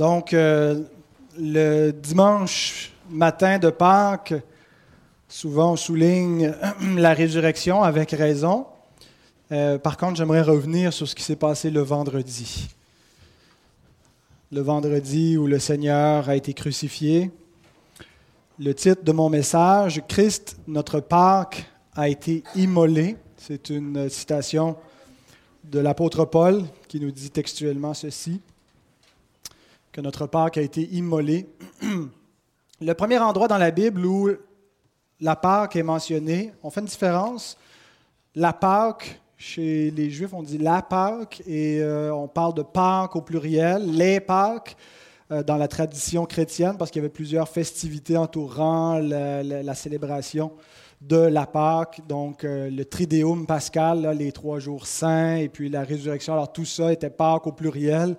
Donc, euh, le dimanche matin de Pâques, souvent on souligne la résurrection avec raison. Euh, par contre, j'aimerais revenir sur ce qui s'est passé le vendredi. Le vendredi où le Seigneur a été crucifié. Le titre de mon message, Christ, notre Pâques, a été immolé. C'est une citation de l'apôtre Paul qui nous dit textuellement ceci, que notre Pâques a été immolé. Le premier endroit dans la Bible où la Pâque est mentionnée, on fait une différence. La Pâque, chez les Juifs, on dit la Pâque et euh, on parle de Pâques au pluriel, les Pâques euh, dans la tradition chrétienne parce qu'il y avait plusieurs festivités entourant la célébration de la Pâque, donc euh, le Trideum pascal, les trois jours saints, et puis la résurrection. Alors tout ça était Pâques au pluriel.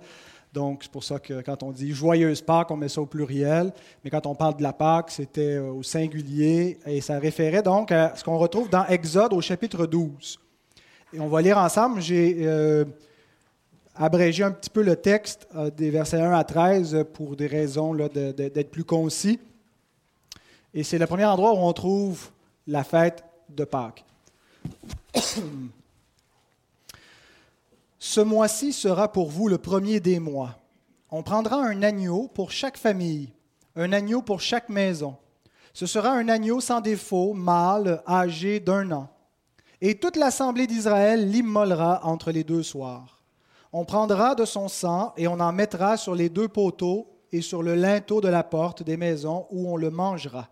Donc c'est pour ça que quand on dit joyeuse Pâques, on met ça au pluriel. Mais quand on parle de la Pâque, c'était euh, au singulier. Et ça référait donc à ce qu'on retrouve dans Exode au chapitre 12. Et on va lire ensemble. J'ai euh, abrégé un petit peu le texte des versets 1 à 13 pour des raisons d'être plus concis. Et c'est le premier endroit où on trouve la fête de Pâques. Ce mois-ci sera pour vous le premier des mois. On prendra un agneau pour chaque famille, un agneau pour chaque maison. Ce sera un agneau sans défaut, mâle, âgé d'un an. Et toute l'assemblée d'Israël l'immolera entre les deux soirs. On prendra de son sang et on en mettra sur les deux poteaux et sur le linteau de la porte des maisons où on le mangera.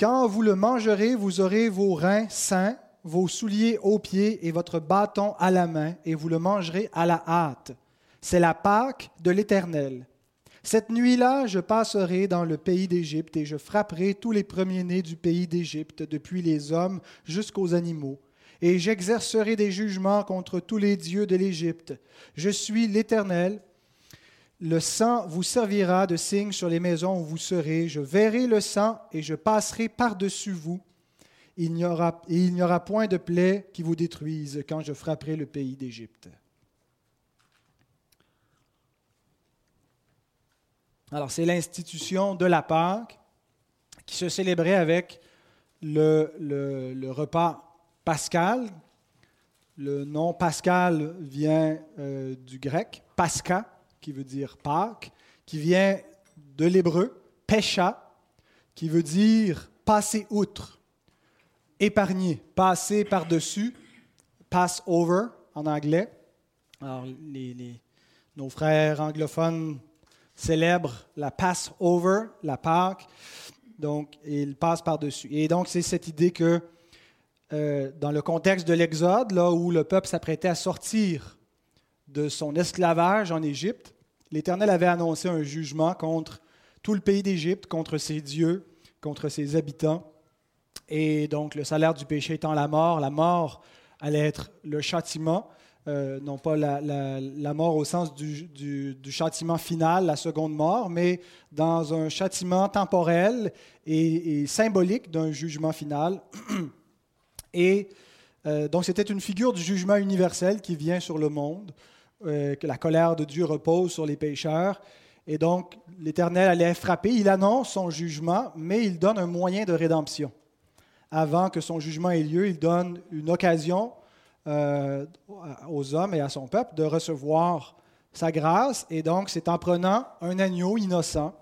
Quand vous le mangerez, vous aurez vos reins sains, vos souliers aux pieds et votre bâton à la main, et vous le mangerez à la hâte. C'est la Pâque de l'Éternel. Cette nuit-là, je passerai dans le pays d'Égypte et je frapperai tous les premiers-nés du pays d'Égypte, depuis les hommes jusqu'aux animaux. Et j'exercerai des jugements contre tous les dieux de l'Égypte. Je suis l'Éternel, le sang vous servira de signe sur les maisons où vous serez. Je verrai le sang et je passerai par-dessus vous. Il n'y aura, point de plaie qui vous détruise quand je frapperai le pays d'Égypte. Alors, c'est l'institution de la Pâque qui se célébrait avec le, repas pascal. Le nom pascal vient euh, du grec, pasca, qui veut dire Pâques, qui vient de l'hébreu, pesha, qui veut dire passer outre, épargner, passer par-dessus, pass over en anglais. Alors, les, nos frères anglophones célèbrent la Passover, la Pâque, donc ils passent par-dessus. Et donc, c'est cette idée que euh, dans le contexte de l'Exode, là où le peuple s'apprêtait à sortir de son esclavage en Égypte, l'Éternel avait annoncé un jugement contre tout le pays d'Égypte, contre ses dieux, contre ses habitants. Et donc, le salaire du péché étant la mort, la mort allait être le châtiment, euh, non pas la, mort au sens du, châtiment final, la seconde mort, mais dans un châtiment temporel et, symbolique d'un jugement final. Et euh, donc, c'était une figure du jugement universel qui vient sur le monde. Euh, que la colère de Dieu repose sur les pécheurs. Et donc, l'Éternel allait frapper. Il annonce son jugement, mais il donne un moyen de rédemption. Avant que son jugement ait lieu, il donne une occasion euh, aux hommes et à son peuple de recevoir sa grâce. Et donc, c'est en prenant un agneau innocent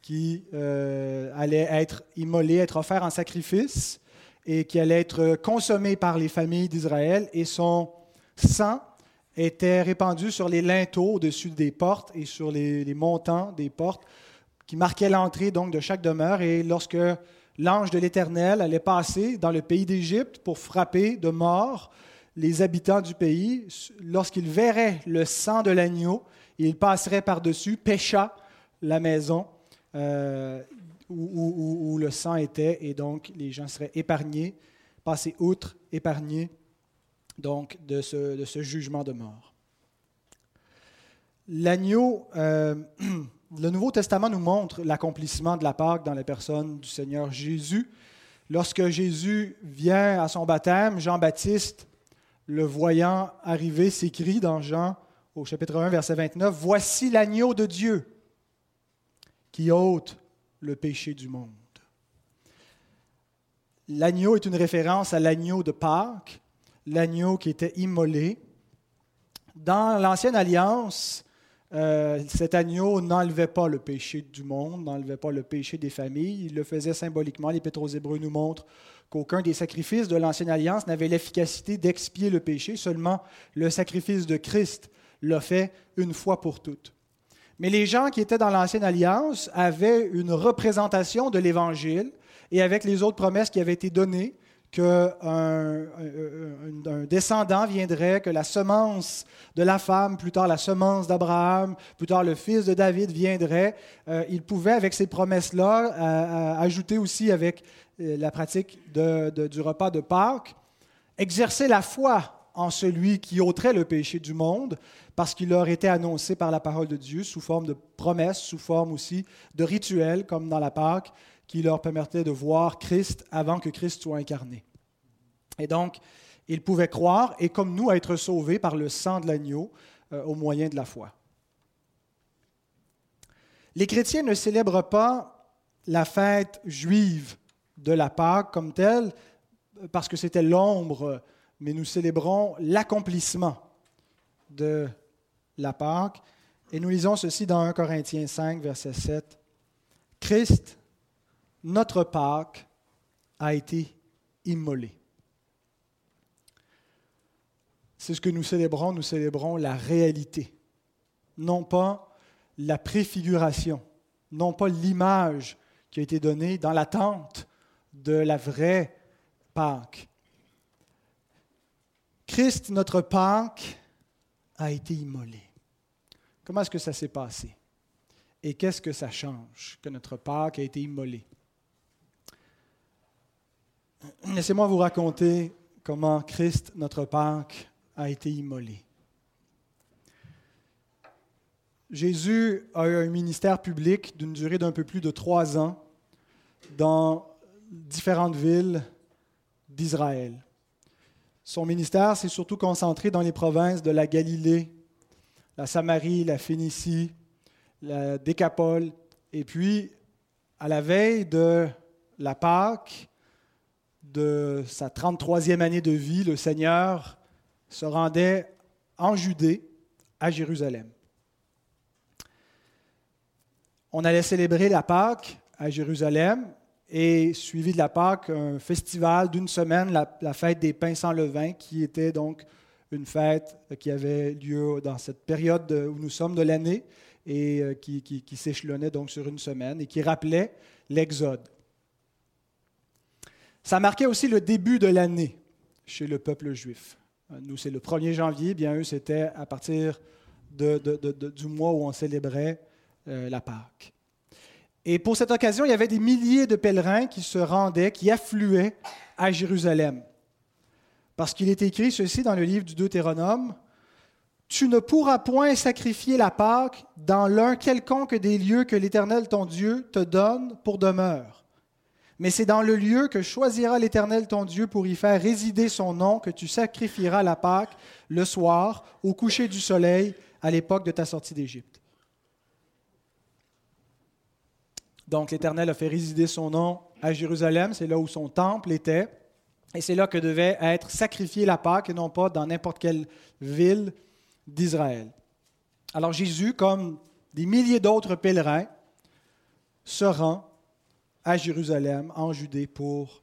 qui euh, allait être immolé, être offert en sacrifice et qui allait être consommé par les familles d'Israël et son sang était répandu sur les linteaux au-dessus des portes et sur les, montants des portes qui marquaient l'entrée donc de chaque demeure. Et lorsque l'ange de l'Éternel allait passer dans le pays d'Égypte pour frapper de mort les habitants du pays, lorsqu'il verrait le sang de l'agneau, il passerait par-dessus, pécha la maison euh, où, où, le sang était, et donc les gens seraient épargnés, passés outre, épargnés donc de ce, jugement de mort. L'agneau, euh, le Nouveau Testament nous montre l'accomplissement de la Pâque dans la personne du Seigneur Jésus. Lorsque Jésus vient à son baptême, Jean-Baptiste, le voyant arriver, s'écrit dans Jean au chapitre 1, verset 29, Voici l'agneau de Dieu qui ôte le péché du monde. L'agneau est une référence à l'agneau de Pâques, l'agneau qui était immolé. Dans l'Ancienne Alliance, euh, cet agneau n'enlevait pas le péché du monde, n'enlevait pas le péché des familles, il le faisait symboliquement. L'Épître aux Hébreux nous montre qu'aucun des sacrifices de l'Ancienne Alliance n'avait l'efficacité d'expier le péché, seulement le sacrifice de Christ l'a fait une fois pour toutes. Mais les gens qui étaient dans l'Ancienne Alliance avaient une représentation de l'Évangile et avec les autres promesses qui avaient été données, qu'un un, descendant viendrait, que la semence de la femme, plus tard la semence d'Abraham, plus tard le fils de David viendrait. Euh, il pouvait, avec ces promesses-là, ajouter aussi avec euh, la pratique du repas de Pâques, exercer la foi en celui qui ôterait le péché du monde, parce qu'il leur était annoncé par la parole de Dieu sous forme de promesses, sous forme aussi de rituels, comme dans la Pâque, qui leur permettait de voir Christ avant que Christ soit incarné. Et donc, ils pouvaient croire, et comme nous, être sauvés par le sang de l'agneau euh, au moyen de la foi. Les chrétiens ne célèbrent pas la fête juive de la Pâque comme telle, parce que c'était l'ombre, mais nous célébrons l'accomplissement de la Pâque. Et nous lisons ceci dans 1 Corinthiens 5, verset 7. Christ, notre Pâque, a été immolé. C'est ce que nous célébrons, nous célébrons la réalité, non pas la préfiguration, non pas l'image qui a été donnée dans l'attente de la vraie Pâque. Christ, notre Pâque, a été immolé. Comment est-ce que ça s'est passé? Et qu'est-ce que ça change que notre Pâque a été immolé? Laissez-moi vous raconter comment Christ, notre Pâque, a été immolé. Jésus a eu un ministère public d'une durée d'un peu plus de trois ans dans différentes villes d'Israël. Son ministère s'est surtout concentré dans les provinces de la Galilée, la Samarie, la Phénicie, la Décapole. Et puis, à la veille de la Pâque, de sa 33e année de vie, le Seigneur se rendait en Judée, à Jérusalem. On allait célébrer la Pâque à Jérusalem et suivi de la Pâque, un festival d'une semaine, la, fête des pains sans levain, qui était donc une fête qui avait lieu dans cette période où nous sommes de l'année et euh, qui, qui s'échelonnait donc sur une semaine et qui rappelait l'Exode. Ça marquait aussi le début de l'année chez le peuple juif. Nous, c'est le 1er janvier, bien eux, c'était à partir du mois où on célébrait euh, la Pâque. Et pour cette occasion, il y avait des milliers de pèlerins qui se rendaient, qui affluaient à Jérusalem. Parce qu'il est écrit ceci dans le livre du Deutéronome, Tu ne pourras point sacrifier la Pâque dans l'un quelconque des lieux que l'Éternel ton Dieu te donne pour demeure. Mais c'est dans le lieu que choisira l'Éternel ton Dieu pour y faire résider son nom que tu sacrifieras la Pâque le soir, au coucher du soleil, à l'époque de ta sortie d'Égypte. Donc l'Éternel a fait résider son nom à Jérusalem, c'est là où son temple était, et c'est là que devait être sacrifiée la Pâque, et non pas dans n'importe quelle ville d'Israël. Alors Jésus, comme des milliers d'autres pèlerins, se rend à Jérusalem, en Judée, pour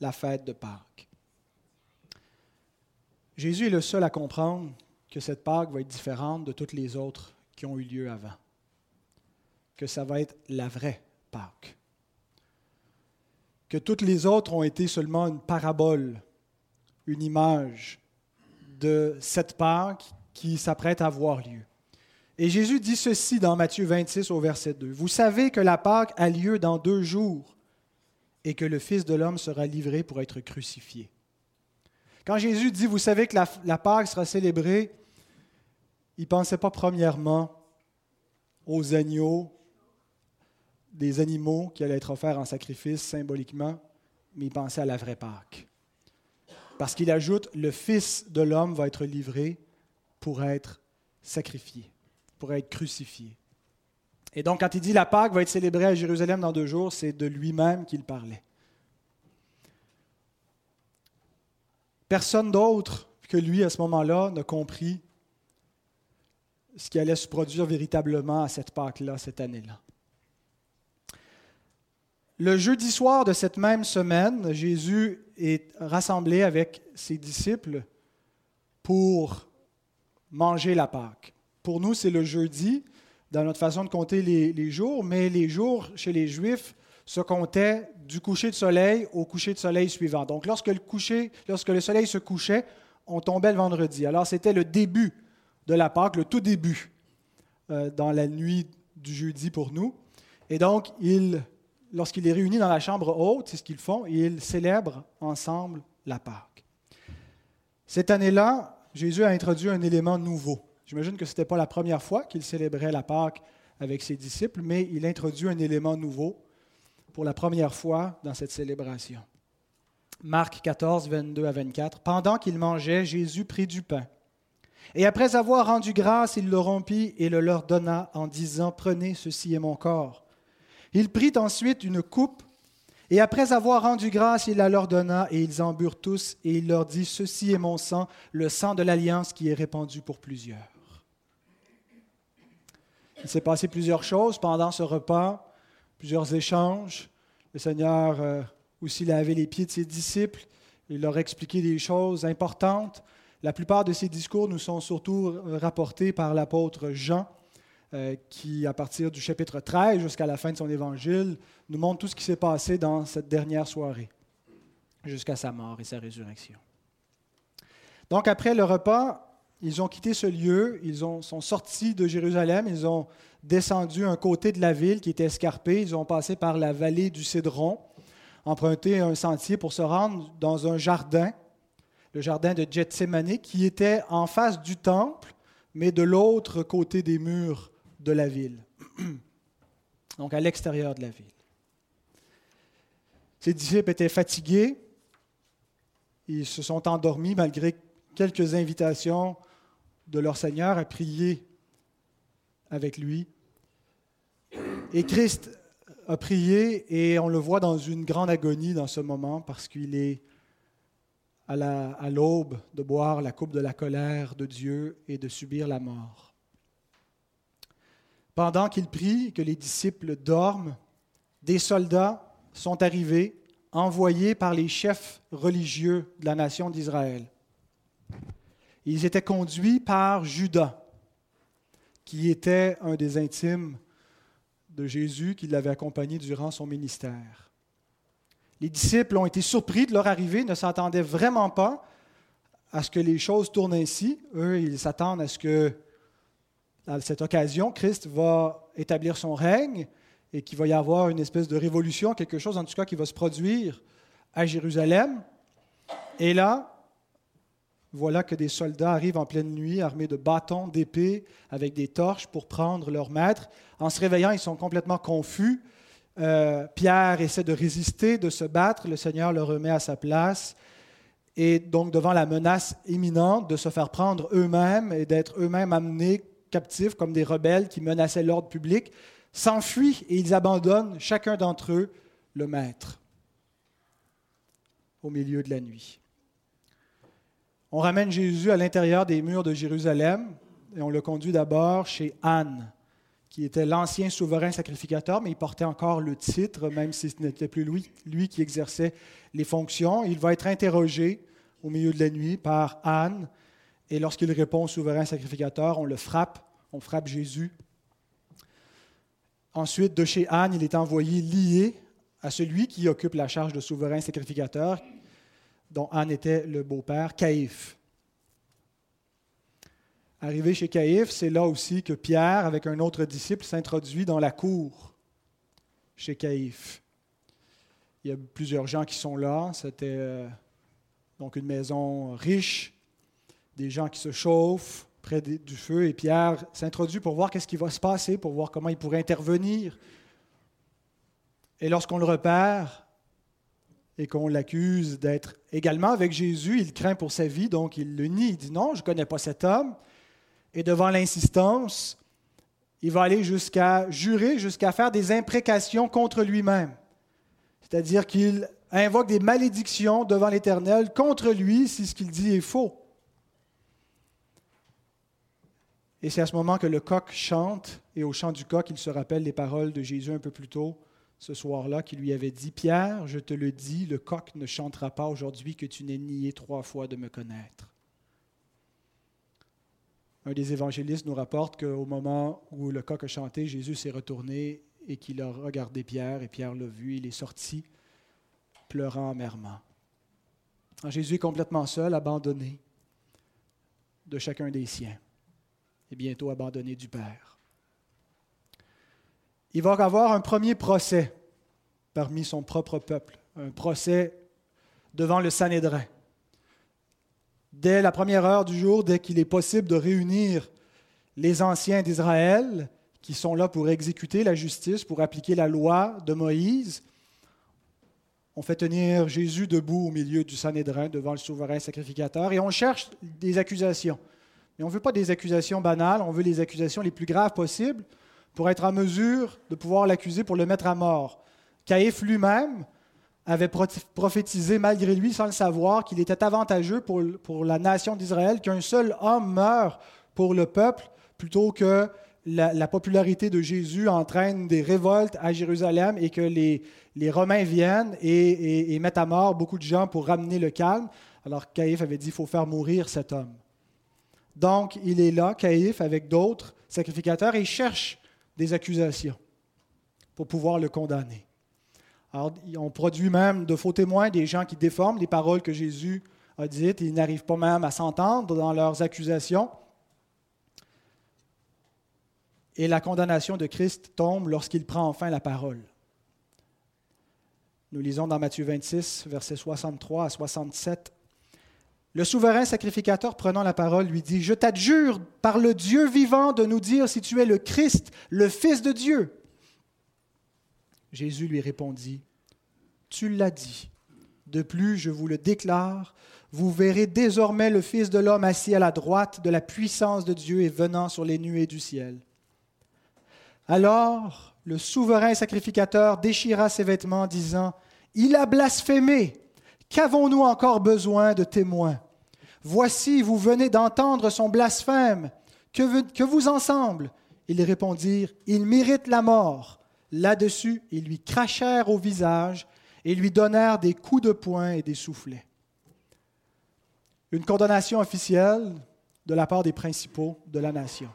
la fête de Pâques. Jésus est le seul à comprendre que cette Pâque va être différente de toutes les autres qui ont eu lieu avant que ça va être la vraie Pâque. Que toutes les autres ont été seulement une parabole, une image de cette Pâque qui s'apprête à avoir lieu. Et Jésus dit ceci dans Matthieu 26 au verset 2. Vous savez que la Pâque a lieu dans deux jours et que le Fils de l'homme sera livré pour être crucifié. Quand Jésus dit, vous savez que la, Pâque sera célébrée, il ne pensait pas premièrement aux agneaux, des animaux qui allaient être offerts en sacrifice symboliquement, mais il pensait à la vraie Pâque. Parce qu'il ajoute, le Fils de l'homme va être livré pour être sacrifié, pour être crucifié. Et donc, quand il dit la Pâque va être célébrée à Jérusalem dans deux jours, c'est de lui-même qu'il parlait. Personne d'autre que lui, à ce moment-là, n'a compris ce qui allait se produire véritablement à cette Pâque-là, cette année-là. Le jeudi soir de cette même semaine, Jésus est rassemblé avec ses disciples pour manger la Pâque. Pour nous, c'est le jeudi, dans notre façon de compter les, jours, mais les jours chez les Juifs se comptaient du coucher de soleil au coucher de soleil suivant. Donc, lorsque le, lorsque le soleil se couchait, on tombait le vendredi. Alors, c'était le début de la Pâque, le tout début, euh, dans la nuit du jeudi pour nous. Et donc, lorsqu'il est réuni dans la chambre haute, c'est ce qu'ils font, ils célèbrent ensemble la Pâque. Cette année-là, Jésus a introduit un élément nouveau. J'imagine que ce n'était pas la première fois qu'il célébrait la Pâque avec ses disciples, mais il introduit un élément nouveau pour la première fois dans cette célébration. Marc 14, 22 à 24. Pendant qu'il mangeait, Jésus prit du pain. Et après avoir rendu grâce, il le rompit et le leur donna en disant, Prenez, ceci est mon corps. Il prit ensuite une coupe, et après avoir rendu grâce, il la leur donna, et ils en burent tous, et il leur dit, Ceci est mon sang, le sang de l'alliance qui est répandu pour plusieurs. Il s'est passé plusieurs choses pendant ce repas, plusieurs échanges. Le Seigneur euh, aussi lavé les pieds de ses disciples. Il leur a expliqué des choses importantes. La plupart de ces discours nous sont surtout rapportés par l'apôtre Jean, euh, qui, à partir du chapitre 13 jusqu'à la fin de son évangile, nous montre tout ce qui s'est passé dans cette dernière soirée, jusqu'à sa mort et sa résurrection. Donc, après le repas, ils ont quitté ce lieu, ils sont sortis de Jérusalem, ils ont descendu un côté de la ville qui était escarpé, ils ont passé par la vallée du Cédron, emprunté un sentier pour se rendre dans un jardin, le jardin de Gethsemane, qui était en face du temple, mais de l'autre côté des murs de la ville, donc à l'extérieur de la ville. Ces disciples étaient fatigués, ils se sont endormis malgré quelques invitations de leur Seigneur à prier avec lui. Et Christ a prié et on le voit dans une grande agonie dans ce moment parce qu'il est à l'aube de boire la coupe de la colère de Dieu et de subir la mort. Pendant qu'il prie, que les disciples dorment, des soldats sont arrivés, envoyés par les chefs religieux de la nation d'Israël. Ils étaient conduits par Judas, qui était un des intimes de Jésus qui l'avait accompagné durant son ministère. Les disciples ont été surpris de leur arrivée, ne s'attendaient vraiment pas à ce que les choses tournent ainsi. Eux, ils s'attendent à ce que, à cette occasion, Christ va établir son règne et qu'il va y avoir une espèce de révolution, quelque chose en tout cas qui va se produire à Jérusalem. Et là, voilà que des soldats arrivent en pleine nuit armés de bâtons, d'épées, avec des torches pour prendre leur maître. En se réveillant, ils sont complètement confus. Euh, Pierre essaie de résister, de se battre. Le Seigneur le remet à sa place. Et donc, devant la menace imminente de se faire prendre eux-mêmes et d'être eux-mêmes amenés captifs comme des rebelles qui menaçaient l'ordre public, s'enfuient et ils abandonnent chacun d'entre eux le maître au milieu de la nuit. On ramène Jésus à l'intérieur des murs de Jérusalem et on le conduit d'abord chez Anne, qui était l'ancien souverain sacrificateur, mais il portait encore le titre, même si ce n'était plus lui, lui qui exerçait les fonctions. Il va être interrogé au milieu de la nuit par Anne, et lorsqu'il répond au souverain sacrificateur, on le frappe, on frappe Jésus. Ensuite, de chez Anne, il est envoyé lié à celui qui occupe la charge de souverain sacrificateur, dont Anne était le beau-père, Caïphe. Arrivé chez Caïphe, c'est là aussi que Pierre, avec un autre disciple, s'introduit dans la cour chez Caïphe. Il y a plusieurs gens qui sont là. C'était euh, donc une maison riche, des gens qui se chauffent près du feu. Et Pierre s'introduit pour voir qu'est-ce qui va se passer, pour voir comment il pourrait intervenir. Et lorsqu'on le repère, et qu'on l'accuse d'être également avec Jésus, il craint pour sa vie, donc il le nie. Il dit non, je ne connais pas cet homme. Et devant l'insistance, il va aller jusqu'à jurer, jusqu'à faire des imprécations contre lui-même. C'est-à-dire qu'il invoque des malédictions devant l'Éternel contre lui si ce qu'il dit est faux. Et c'est à ce moment que le coq chante, et au chant du coq, il se rappelle les paroles de Jésus un peu plus tôt ce soir-là, qui lui avait dit, Pierre, je te le dis, le coq ne chantera pas aujourd'hui que tu n'aies nié trois fois de me connaître. Un des évangélistes nous rapporte qu'au moment où le coq a chanté, Jésus s'est retourné et qu'il a regardé Pierre, et Pierre l'a vu, il est sorti, pleurant amèrement. Jésus est complètement seul, abandonné de chacun des siens, et bientôt abandonné du Père. Il va avoir un premier procès parmi son propre peuple, un procès devant le Sanhédrin dès la première heure du jour, dès qu'il est possible de réunir les anciens d'Israël, qui sont là pour exécuter la justice, pour appliquer la loi de Moïse, on fait tenir Jésus debout au milieu du Sanhédrin devant le souverain sacrificateur et on cherche des accusations. Mais on ne veut pas des accusations banales, on veut les accusations les plus graves possibles pour être en mesure de pouvoir l'accuser pour le mettre à mort. Caïphe lui-même avait prophétisé malgré lui, sans le savoir, qu'il était avantageux pour, pour la nation d'Israël qu'un seul homme meure pour le peuple plutôt que la, popularité de Jésus entraîne des révoltes à Jérusalem et que les, Romains viennent et, et, mettent à mort beaucoup de gens pour ramener le calme. Alors Caïphe avait dit il faut faire mourir cet homme. Donc il est là, Caïphe, avec d'autres sacrificateurs, et cherche des accusations pour pouvoir le condamner. Alors, on produit même de faux témoins, des gens qui déforment les paroles que Jésus a dites. Ils n'arrivent pas même à s'entendre dans leurs accusations. Et la condamnation de Christ tombe lorsqu'il prend enfin la parole. Nous lisons dans Matthieu 26, versets 63 à 67. Le souverain sacrificateur prenant la parole lui dit, Je t'adjure par le Dieu vivant de nous dire si tu es le Christ, le Fils de Dieu. Jésus lui répondit, Tu l'as dit. De plus, je vous le déclare, vous verrez désormais le Fils de l'homme assis à la droite de la puissance de Dieu et venant sur les nuées du ciel. Alors le souverain sacrificateur déchira ses vêtements, disant, Il a blasphémé. Qu'avons-nous encore besoin de témoins? Voici, vous venez d'entendre son blasphème. Que, vous ensemble Ils répondirent, Il mérite la mort. Là-dessus, ils lui crachèrent au visage et lui donnèrent des coups de poing et des soufflets. Une condamnation officielle de la part des principaux de la nation.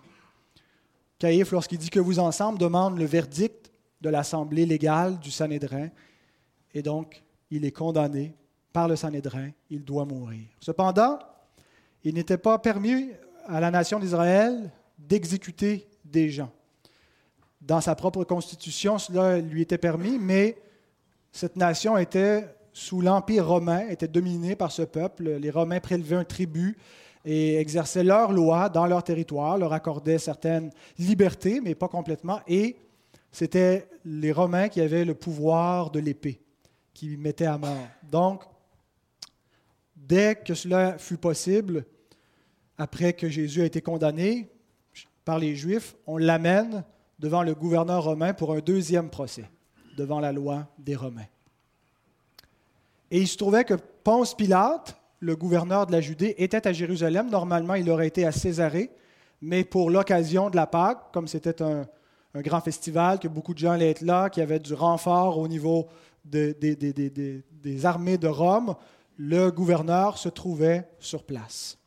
Caïphe, lorsqu'il dit que vous ensemble, demande le verdict de l'assemblée légale du Sanhédrin, et donc il est condamné par le Sanhédrin, il doit mourir. Cependant, il n'était pas permis à la nation d'Israël d'exécuter des gens dans sa propre constitution, cela lui était permis, mais cette nation était sous l'Empire romain, était dominée par ce peuple. Les Romains prélevaient un tribut et exerçaient leurs lois dans leur territoire, leur accordaient certaines libertés, mais pas complètement. Et c'était les Romains qui avaient le pouvoir de l'épée, qui mettaient à mort. Donc, dès que cela fut possible, après que Jésus a été condamné par les Juifs, on l'amène devant le gouverneur romain pour un deuxième procès, devant la loi des Romains. Et il se trouvait que Ponce Pilate, le gouverneur de la Judée, était à Jérusalem. Normalement, il aurait été à Césarée, mais pour l'occasion de la Pâque, comme c'était un, grand festival, que beaucoup de gens allaient être là, qu'il y avait du renfort au niveau des armées de Rome, le gouverneur se trouvait sur place.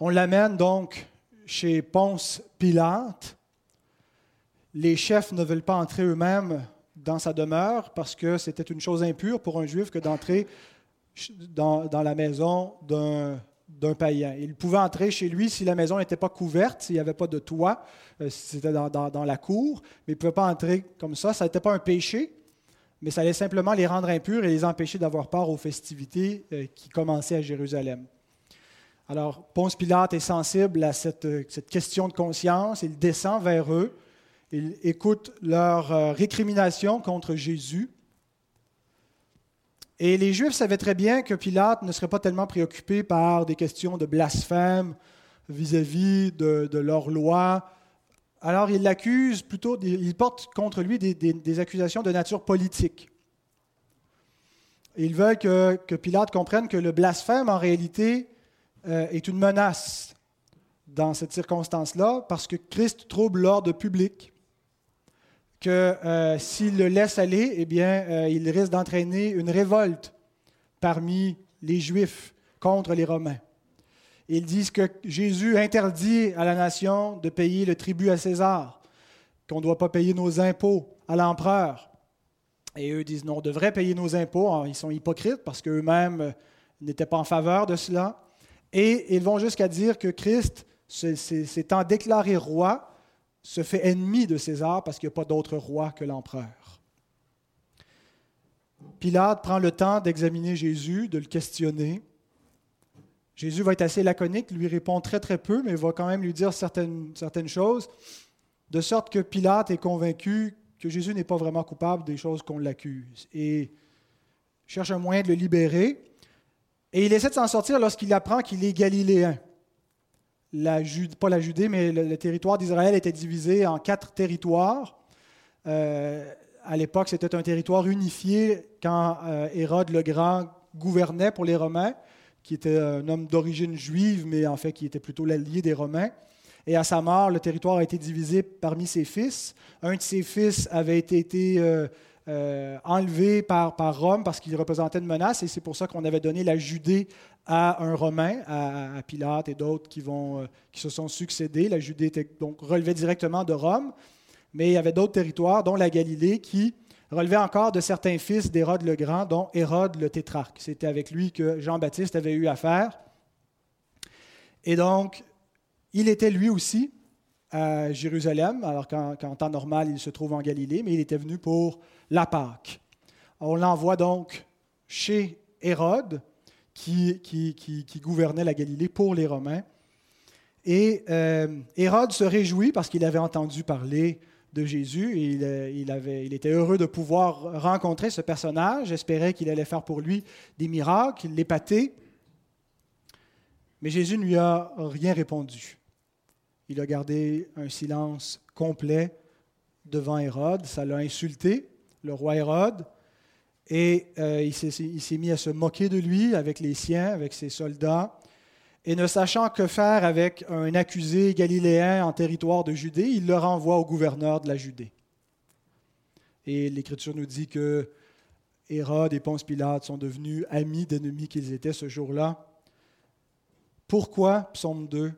On l'amène donc chez Ponce Pilate. Les chefs ne veulent pas entrer eux-mêmes dans sa demeure parce que c'était une chose impure pour un juif que d'entrer dans, la maison d'un païen. Il pouvait entrer chez lui si la maison n'était pas couverte, s'il n'y avait pas de toit, euh, si c'était dans, dans, la cour, mais il ne pouvait pas entrer comme ça. Ça n'était pas un péché, mais ça allait simplement les rendre impurs et les empêcher d'avoir part aux festivités euh, qui commençaient à Jérusalem. Alors, Ponce Pilate est sensible à cette, question de conscience. Il descend vers eux. Il écoute leur euh, récrimination contre Jésus. Et les Juifs savaient très bien que Pilate ne serait pas tellement préoccupé par des questions de blasphème vis-à-vis de, leur loi. Alors ils l'accusent plutôt, ils portent contre lui des, accusations de nature politique. Ils veulent que, Pilate comprenne que le blasphème, en réalité, euh, est une menace dans cette circonstance-là, parce que Christ trouble l'ordre public que euh, s'il le laisse aller, eh euh, il risque d'entraîner une révolte parmi les Juifs contre les Romains. Ils disent que Jésus interdit à la nation de payer le tribut à César, qu'on ne doit pas payer nos impôts à l'empereur. Et eux disent non, on devrait payer nos impôts. ils sont hypocrites parce qu'eux-mêmes euh, n'étaient pas en faveur de cela. Et ils vont jusqu'à dire que Christ s'étant déclaré roi, se fait ennemi de César parce qu'il n'y a pas d'autre roi que l'empereur. Pilate prend le temps d'examiner Jésus, de le questionner. Jésus va être assez laconique, lui répond très très peu, mais va quand même lui dire certaines, choses, de sorte que Pilate est convaincu que Jésus n'est pas vraiment coupable des choses qu'on l'accuse et cherche un moyen de le libérer. Et il essaie de s'en sortir lorsqu'il apprend qu'il est galiléen pas la Judée, mais le, territoire d'Israël était divisé en quatre territoires. Euh, à l'époque, c'était un territoire unifié quand euh, Hérode le Grand gouvernait pour les Romains, qui était un homme d'origine juive, mais en fait qui était plutôt l'allié des Romains. Et à sa mort, le territoire a été divisé parmi ses fils. Un de ses fils avait été, euh, euh, enlevé par, Rome parce qu'il représentait une menace, et c'est pour ça qu'on avait donné la Judée à un Romain, à, Pilate et d'autres qui, euh, qui se sont succédés. La Judée était donc relevait directement de Rome, mais il y avait d'autres territoires, dont la Galilée, qui relevaient encore de certains fils d'Hérode le Grand, dont Hérode le tétrarque. C'était avec lui que Jean-Baptiste avait eu affaire. Et donc, il était lui aussi à Jérusalem, alors qu'en temps normal, il se trouve en Galilée, mais il était venu pour la Pâque. On l'envoie donc chez Hérode, qui, qui, gouvernait la Galilée pour les Romains. Et euh, Hérode se réjouit parce qu'il avait entendu parler de Jésus euh, il, avait, il, était heureux de pouvoir rencontrer ce personnage, espérait qu'il allait faire pour lui des miracles, l'épater. Mais Jésus ne lui a rien répondu. Il a gardé un silence complet devant Hérode, ça l'a insulté, le roi Hérode. Et euh, il s'est mis à se moquer de lui avec les siens, avec ses soldats. Et ne sachant que faire avec un accusé galiléen en territoire de Judée, il le renvoie au gouverneur de la Judée. Et l'Écriture nous dit que Hérode et Ponce Pilate sont devenus amis d'ennemis qu'ils étaient ce jour-là. Pourquoi, psaume 2,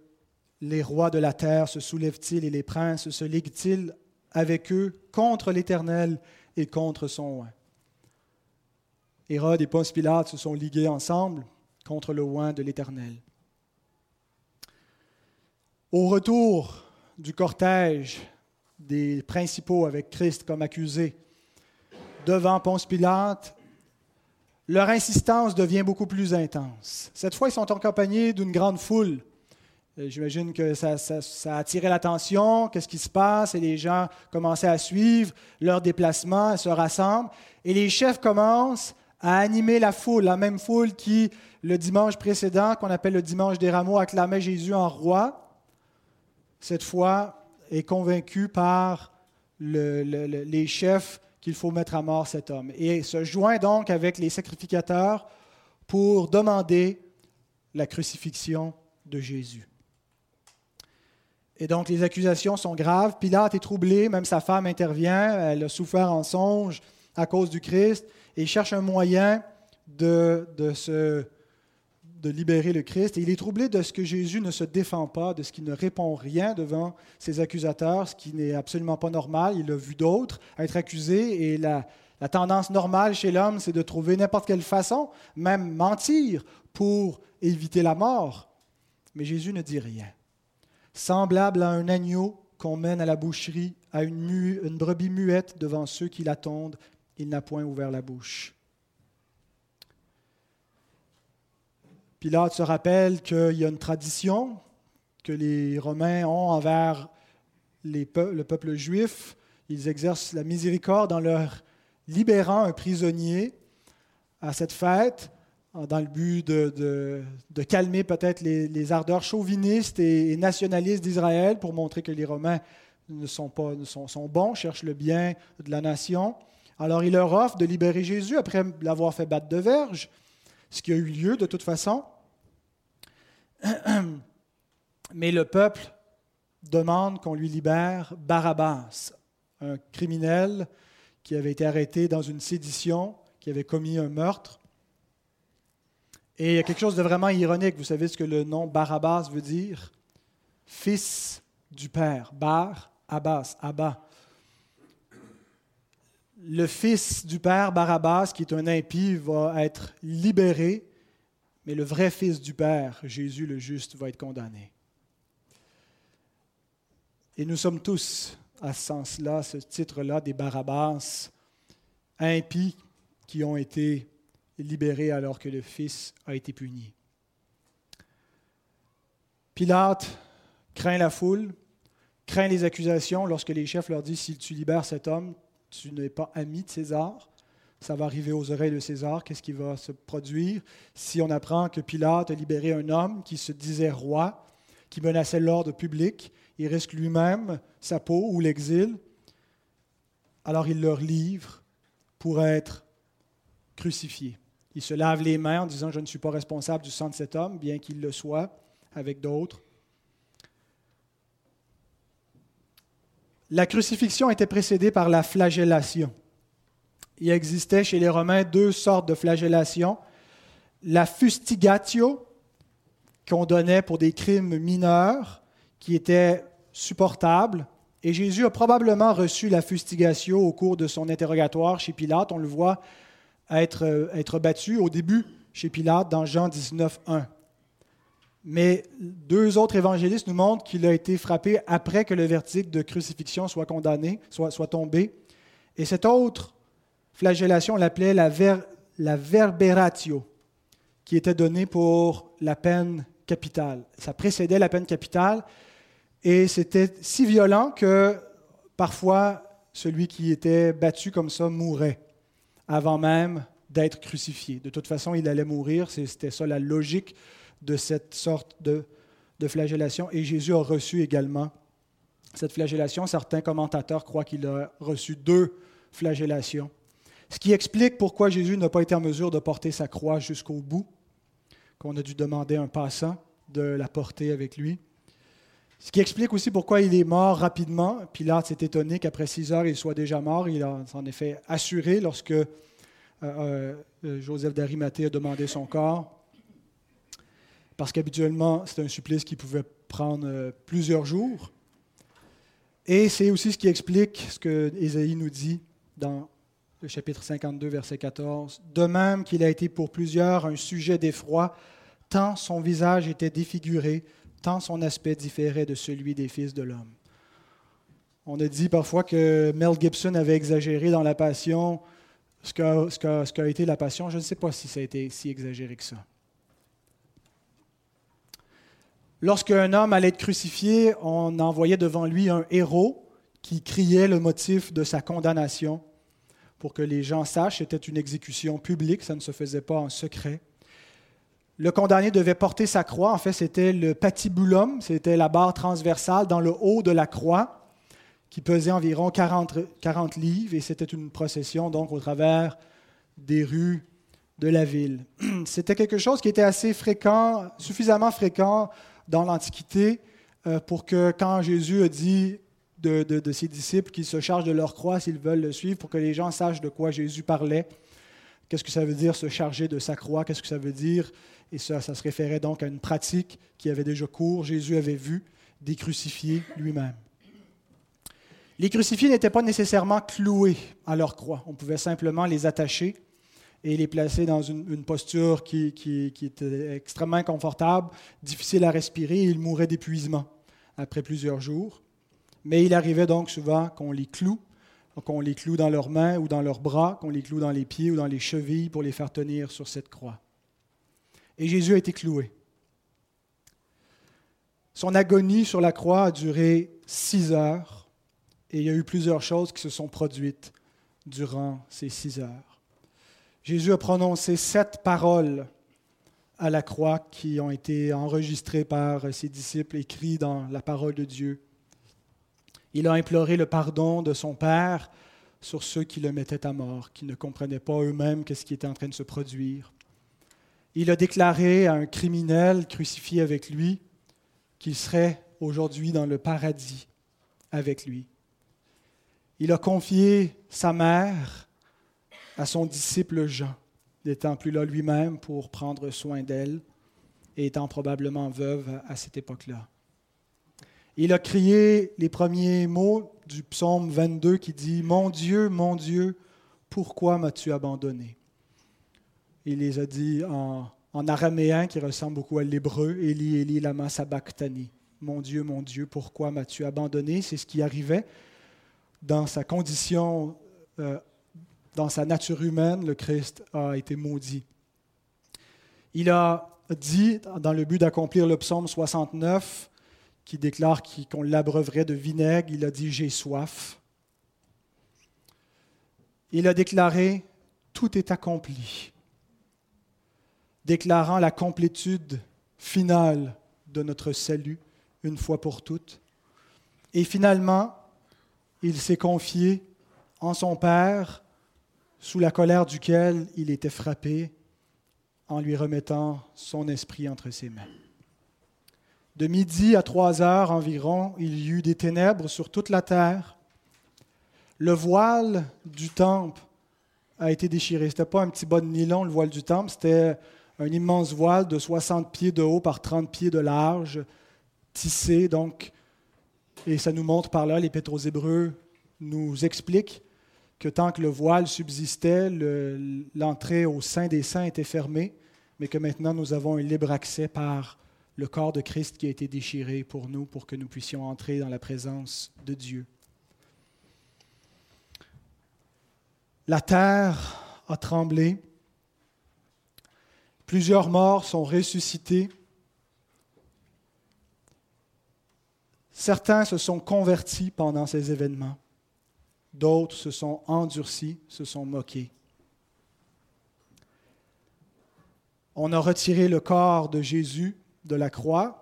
les rois de la terre se soulèvent-ils et les princes se liguent-ils avec eux contre l'Éternel et contre son oint? Hérode et Ponce Pilate se sont ligués ensemble contre le oint de l'Éternel. Au retour du cortège des principaux avec Christ comme accusé devant Ponce Pilate, leur insistance devient beaucoup plus intense. Cette fois, ils sont accompagnés d'une grande foule. Euh, j'imagine que ça, a attiré l'attention, qu'est-ce qui se passe, et les gens commençaient à suivre leur déplacement, se rassemblent, et les chefs commencent à animer la foule, la même foule qui, le dimanche précédent, qu'on appelle le dimanche des rameaux, acclamait Jésus en roi, cette fois est convaincue par les chefs qu'il faut mettre à mort cet homme. Et se joint donc avec les sacrificateurs pour demander la crucifixion de Jésus. Et donc les accusations sont graves. Pilate est troublé, même sa femme intervient, elle a souffert en songe à cause du Christ et cherche un moyen de, de, de libérer le Christ. Et il est troublé de ce que Jésus ne se défend pas, de ce qu'il ne répond rien devant ses accusateurs, ce qui n'est absolument pas normal. Il a vu d'autres être accusés et la, la tendance normale chez l'homme, c'est de trouver n'importe quelle façon, même mentir, pour éviter la mort. Mais Jésus ne dit rien. Semblable à un agneau qu'on mène à la boucherie, à une, une brebis muette devant ceux qui l'attendent, il n'a point ouvert la bouche. Pilate se rappelle qu'il y a une tradition que les Romains ont envers le peuple juif. Ils exercent la miséricorde en leur libérant un prisonnier à cette fête dans le but de, calmer peut-être les, ardeurs chauvinistes et, nationalistes d'Israël pour montrer que les Romains ne sont, pas, sont, sont, bons, cherchent le bien de la nation. Alors il leur offre de libérer Jésus après l'avoir fait battre de verge, ce qui a eu lieu de toute façon. Mais le peuple demande qu'on lui libère Barabbas, un criminel qui avait été arrêté dans une sédition, qui avait commis un meurtre. Et il y a quelque chose de vraiment ironique. Vous savez ce que le nom Barabbas veut dire? Fils du Père. Bar, Abbas, Abba. Le fils du Père, Barabbas, qui est un impie, va être libéré, mais le vrai fils du Père, Jésus le juste, va être condamné. Et nous sommes tous, à ce sens-là, ce titre-là, des Barabbas, impies qui ont été libéré alors que le Fils a été puni. Pilate craint la foule, craint les accusations lorsque les chefs leur disent, si tu libères cet homme, tu n'es pas ami de César. Ça va arriver aux oreilles de César. Qu'est-ce qui va se produire si on apprend que Pilate a libéré un homme qui se disait roi, qui menaçait l'ordre public, il risque lui-même sa peau ou l'exil. Alors il leur livre pour être crucifié. Il se lave les mains en disant, je ne suis pas responsable du sang de cet homme, bien qu'il le soit avec d'autres. La crucifixion était précédée par la flagellation. Il existait chez les Romains deux sortes de flagellation. La fustigatio, qu'on donnait pour des crimes mineurs, qui étaient supportables. Et Jésus a probablement reçu la fustigatio au cours de son interrogatoire chez Pilate. On le voit être, euh, être battu au début chez Pilate dans Jean 19, 1. Mais deux autres évangélistes nous montrent qu'il a été frappé après que le verdict de crucifixion soit condamné, soit, tombé. Et cette autre flagellation, on l'appelait la, la verberatio, qui était donnée pour la peine capitale. Ça précédait la peine capitale et c'était si violent que parfois celui qui était battu comme ça mourait avant même d'être crucifié. De toute façon, il allait mourir, c'était ça la logique de cette sorte de, flagellation. Et Jésus a reçu également cette flagellation. Certains commentateurs croient qu'il a reçu deux flagellations. Ce qui explique pourquoi Jésus n'a pas été en mesure de porter sa croix jusqu'au bout, qu'on a dû demander à un passant de la porter avec lui. Ce qui explique aussi pourquoi il est mort rapidement. Pilate s'est étonné qu'après six heures, il soit déjà mort. Il s'en est fait assurer lorsque euh, euh, Joseph d'Arimathée a demandé son corps. Parce qu'habituellement, c'est un supplice qui pouvait prendre euh, plusieurs jours. Et c'est aussi ce qui explique ce que Ésaïe nous dit dans le chapitre 52, verset 14. De même qu'il a été pour plusieurs un sujet d'effroi, tant son visage était défiguré tant son aspect différait de celui des fils de l'homme. On a dit parfois que Mel Gibson avait exagéré dans la passion ce qu'a ce été la passion. Je ne sais pas si ça a été si exagéré que ça. Lorsqu'un homme allait être crucifié, on envoyait devant lui un héros qui criait le motif de sa condamnation pour que les gens sachent. C'était une exécution publique, ça ne se faisait pas en secret. Le condamné devait porter sa croix. En fait, c'était le patibulum, c'était la barre transversale dans le haut de la croix, qui pesait environ 40, 40 livres, et c'était une procession donc au travers des rues de la ville. C'était quelque chose qui était assez fréquent, suffisamment fréquent dans l'Antiquité euh, pour que quand Jésus a dit de, de ses disciples qu'ils se chargent de leur croix s'ils veulent le suivre, pour que les gens sachent de quoi Jésus parlait, Qu'est-ce que ça veut dire se charger de sa croix? Qu'est-ce que ça veut dire? Et ça, ça se référait donc à une pratique qui avait déjà cours. Jésus avait vu des crucifiés lui-même. Les crucifiés n'étaient pas nécessairement cloués à leur croix. On pouvait simplement les attacher et les placer dans une, posture qui, était extrêmement inconfortable, difficile à respirer, et ils mouraient d'épuisement après plusieurs jours. Mais il arrivait donc souvent qu'on les cloue qu'on les cloue dans leurs mains ou dans leurs bras, qu'on les cloue dans les pieds ou dans les chevilles pour les faire tenir sur cette croix. Et Jésus a été cloué. Son agonie sur la croix a duré six heures et il y a eu plusieurs choses qui se sont produites durant ces six heures. Jésus a prononcé sept paroles à la croix qui ont été enregistrées par ses disciples, écrites dans la parole de Dieu. Il a imploré le pardon de son Père sur ceux qui le mettaient à mort, qui ne comprenaient pas eux-mêmes ce qui était en train de se produire. Il a déclaré à un criminel crucifié avec lui qu'il serait aujourd'hui dans le paradis avec lui. Il a confié sa mère à son disciple Jean, n'étant plus là lui-même pour prendre soin d'elle et étant probablement veuve à cette époque-là. Il a crié les premiers mots du psaume 22 qui dit Mon Dieu, mon Dieu, pourquoi m'as-tu abandonné? Il les a dit en, araméen qui ressemble beaucoup à l'hébreu Eli, Eli, lama sabachthani. Mon Dieu, mon Dieu, pourquoi m'as-tu abandonné? C'est ce qui arrivait dans sa condition, euh, dans sa nature humaine, le Christ a été maudit. Il a dit, dans le but d'accomplir le psaume 69, qui déclare qu'on l'abreuverait de vinaigre, il a dit J'ai soif. Il a déclaré Tout est accompli, déclarant la complétude finale de notre salut une fois pour toutes. Et finalement, il s'est confié en son Père, sous la colère duquel il était frappé, en lui remettant son esprit entre ses mains. De midi à trois heures environ, il y eut des ténèbres sur toute la terre. Le voile du temple a été déchiré. Ce n'était pas un petit bas de nylon, le voile du temple, c'était un immense voile de 60 pieds de haut par 30 pieds de large, tissé, donc, et ça nous montre par là, l'Épître aux Hébreux nous explique que tant que le voile subsistait, l'entrée au sein des saints était fermée, mais que maintenant nous avons un libre accès par le corps de Christ qui a été déchiré pour nous, pour que nous puissions entrer dans la présence de Dieu. La terre a tremblé, plusieurs morts sont ressuscités, Certains se sont convertis pendant ces événements, d'autres se sont endurcis, se sont moqués. On a retiré le corps de Jésus de la croix,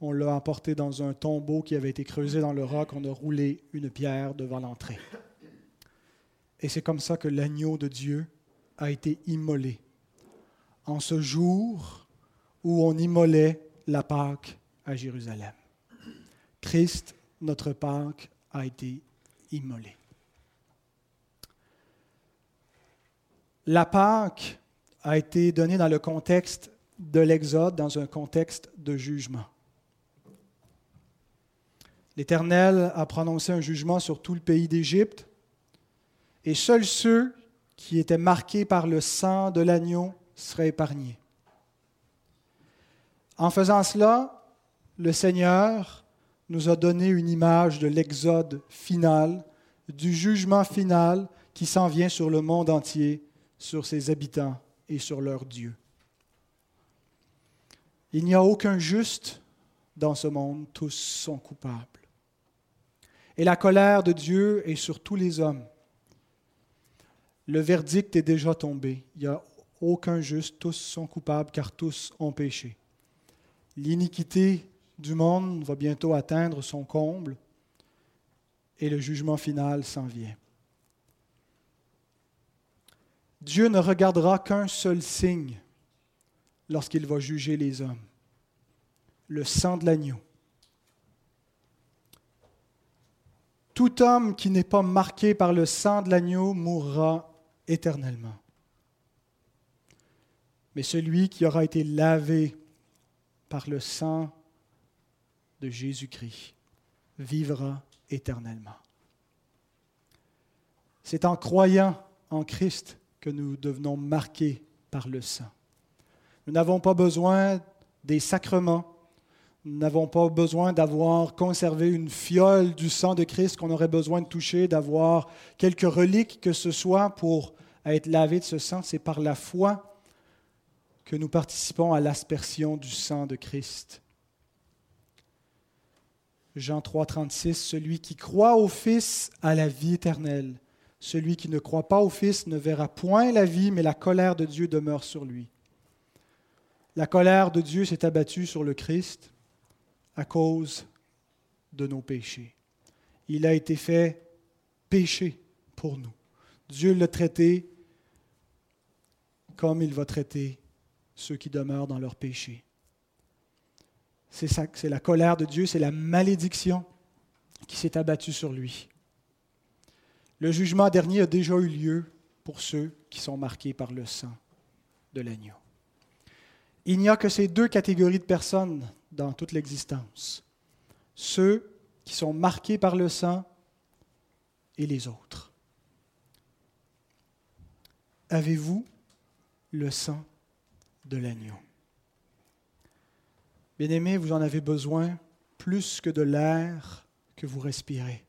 on l'a emporté dans un tombeau qui avait été creusé dans le roc, on a roulé une pierre devant l'entrée. Et c'est comme ça que l'agneau de Dieu a été immolé, en ce jour où on immolait la Pâque à Jérusalem. Christ, notre Pâque, a été immolé. La Pâque a été donnée dans le contexte de l'Exode, dans un contexte de jugement. L'Éternel a prononcé un jugement sur tout le pays d'Égypte, et seuls ceux qui étaient marqués par le sang de l'agneau seraient épargnés. En faisant cela, le Seigneur nous a donné une image de l'exode final, du jugement final qui s'en vient sur le monde entier, sur ses habitants et sur leur Dieu. Il n'y a aucun juste dans ce monde, tous sont coupables. Et la colère de Dieu est sur tous les hommes. Le verdict est déjà tombé. Il n'y a aucun juste, tous sont coupables car tous ont péché. L'iniquité du monde va bientôt atteindre son comble et le jugement final s'en vient. Dieu ne regardera qu'un seul signe lorsqu'il va juger les hommes, le sang de l'agneau. Tout homme qui n'est pas marqué par le sang de l'agneau mourra éternellement. Mais celui qui aura été lavé par le sang de Jésus-Christ vivra éternellement. C'est en croyant en Christ que nous devenons marqués par le sang. Nous n'avons pas besoin des sacrements. Nous n'avons pas besoin d'avoir conservé une fiole du sang de Christ qu'on aurait besoin de toucher, d'avoir quelques reliques que ce soit pour être lavé de ce sang. C'est par la foi que nous participons à l'aspersion du sang de Christ. Jean 3, 36, Celui qui croit au Fils a la vie éternelle. Celui qui ne croit pas au Fils ne verra point la vie, mais la colère de Dieu demeure sur lui. La colère de Dieu s'est abattue sur le Christ à cause de nos péchés. Il a été fait péché pour nous. Dieu l'a traité comme il va traiter ceux qui demeurent dans leur péché. C'est la colère de Dieu, c'est la malédiction qui s'est abattue sur lui. Le jugement dernier a déjà eu lieu pour ceux qui sont marqués par le sang de l'agneau. Il n'y a que ces deux catégories de personnes dans toute l'existence. Ceux qui sont marqués par le sang et les autres. Avez-vous le sang de l'agneau? Bien-aimés, vous en avez besoin plus que de l'air que vous respirez.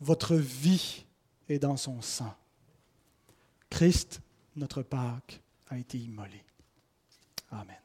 Votre vie est dans son sang. Christ, notre Pâque, a été immolé. Amen.